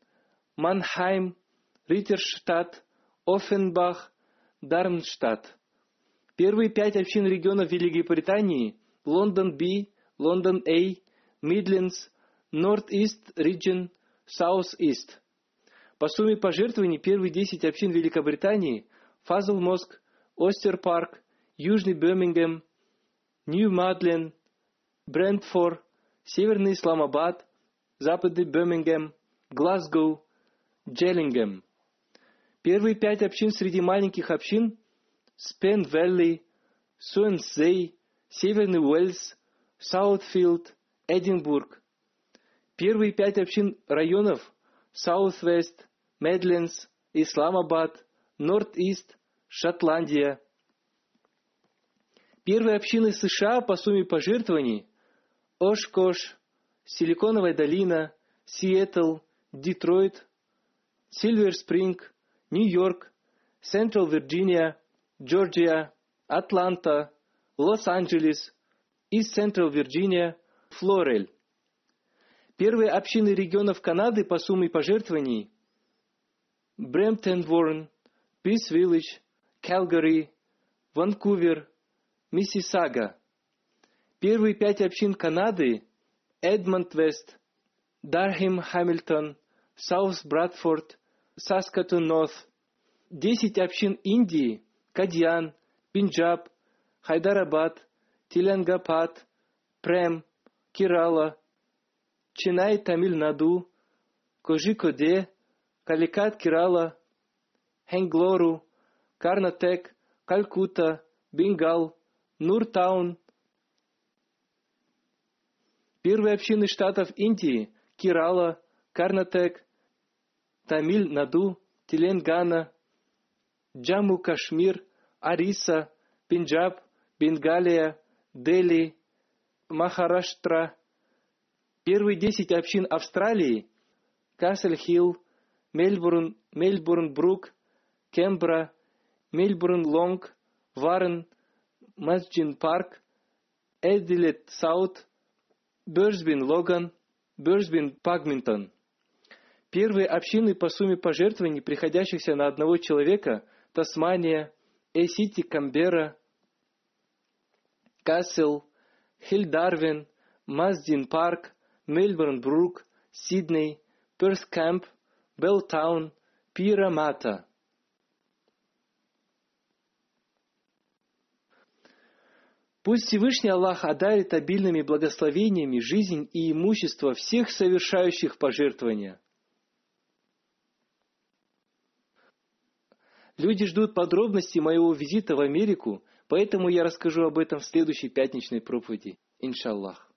Манхайм, Ридштадт, Оффенбах, Дармштадт. Первые пять общин регионов Великобритании – Лондон Би, Лондон А, Мидлендс, North East Region, South East. По сумме пожертвований первые десять общин Великобритании – Фазл Mosque, Вустер-Парк, Южный Бирмингем, Нью-Молден, Брентфорд, Северный Исламабад, Западный Бирмингем, Глазго, Джиллингем. Первые пять общин среди маленьких общин – Спен Вэлли, Суонси, Северный Уэльс, Саутфилд, Эдинбург. Первые пять общин районов – Саут-Вест, Мидлендс, Исламабад, Норт-Ист, Шотландия. Первые общины США по сумме пожертвований – Ошкош, Силиконовая долина, Сиэтл, Детройт, Сильвер Спринг, Нью-Йорк, Централ Вирджиния, Джорджия, Атланта, Лос-Анджелес, Ист Централ Вирджиния, Лорел. Первые общины регионов Канады по сумме пожертвований – Брэмптон, Вон, Пис Виллидж, Калгари, Ванкувер, Миссисага. Первые пять общин Канады – Эдмонд Вест, Дархем Хамильтон, Саус Брадфорд, Саскатун Норт. Десять общин Индии – Кадьян, Пинджаб, Хайдарабад, Теленгапат, Прем, Кирала, Чинай Тамиль-Наду, Кожикоде, Каликат Кирала, Хенглору, Карнатек, Калькута, Бенгал, Нуртаун. Первые общины штатов Индии – Кирала, Карнатек, Тамиль-Наду, Теленгана, Джамму-Кашмир, Ариса, Пенджаб, Бенгалия, Дели, Махараштра. Первые десять общин Австралии – Касл-Хилл, Мельбурн, Мельбурн-Брук, Кембра, Мельбурн-Лонг, Варен, Масджин-Парк, Эдилет-Саут, Бёрсбин-Логан, Бёрсбин-Пагминтон. Первые общины по сумме пожертвований, приходящихся на одного человека – Тасмания, Эсити, Камбера, Кассел, Хильдарвин, Маздин Парк, Мельбурн Брук, Сидней, Перс Кэмп, Белтаун, Пирамата. Пусть Всевышний Аллах одарит обильными благословениями жизнь и имущество всех совершающих пожертвования. Люди ждут подробностей моего визита в Америку, поэтому я расскажу об этом в следующей пятничной проповеди, иншаллах.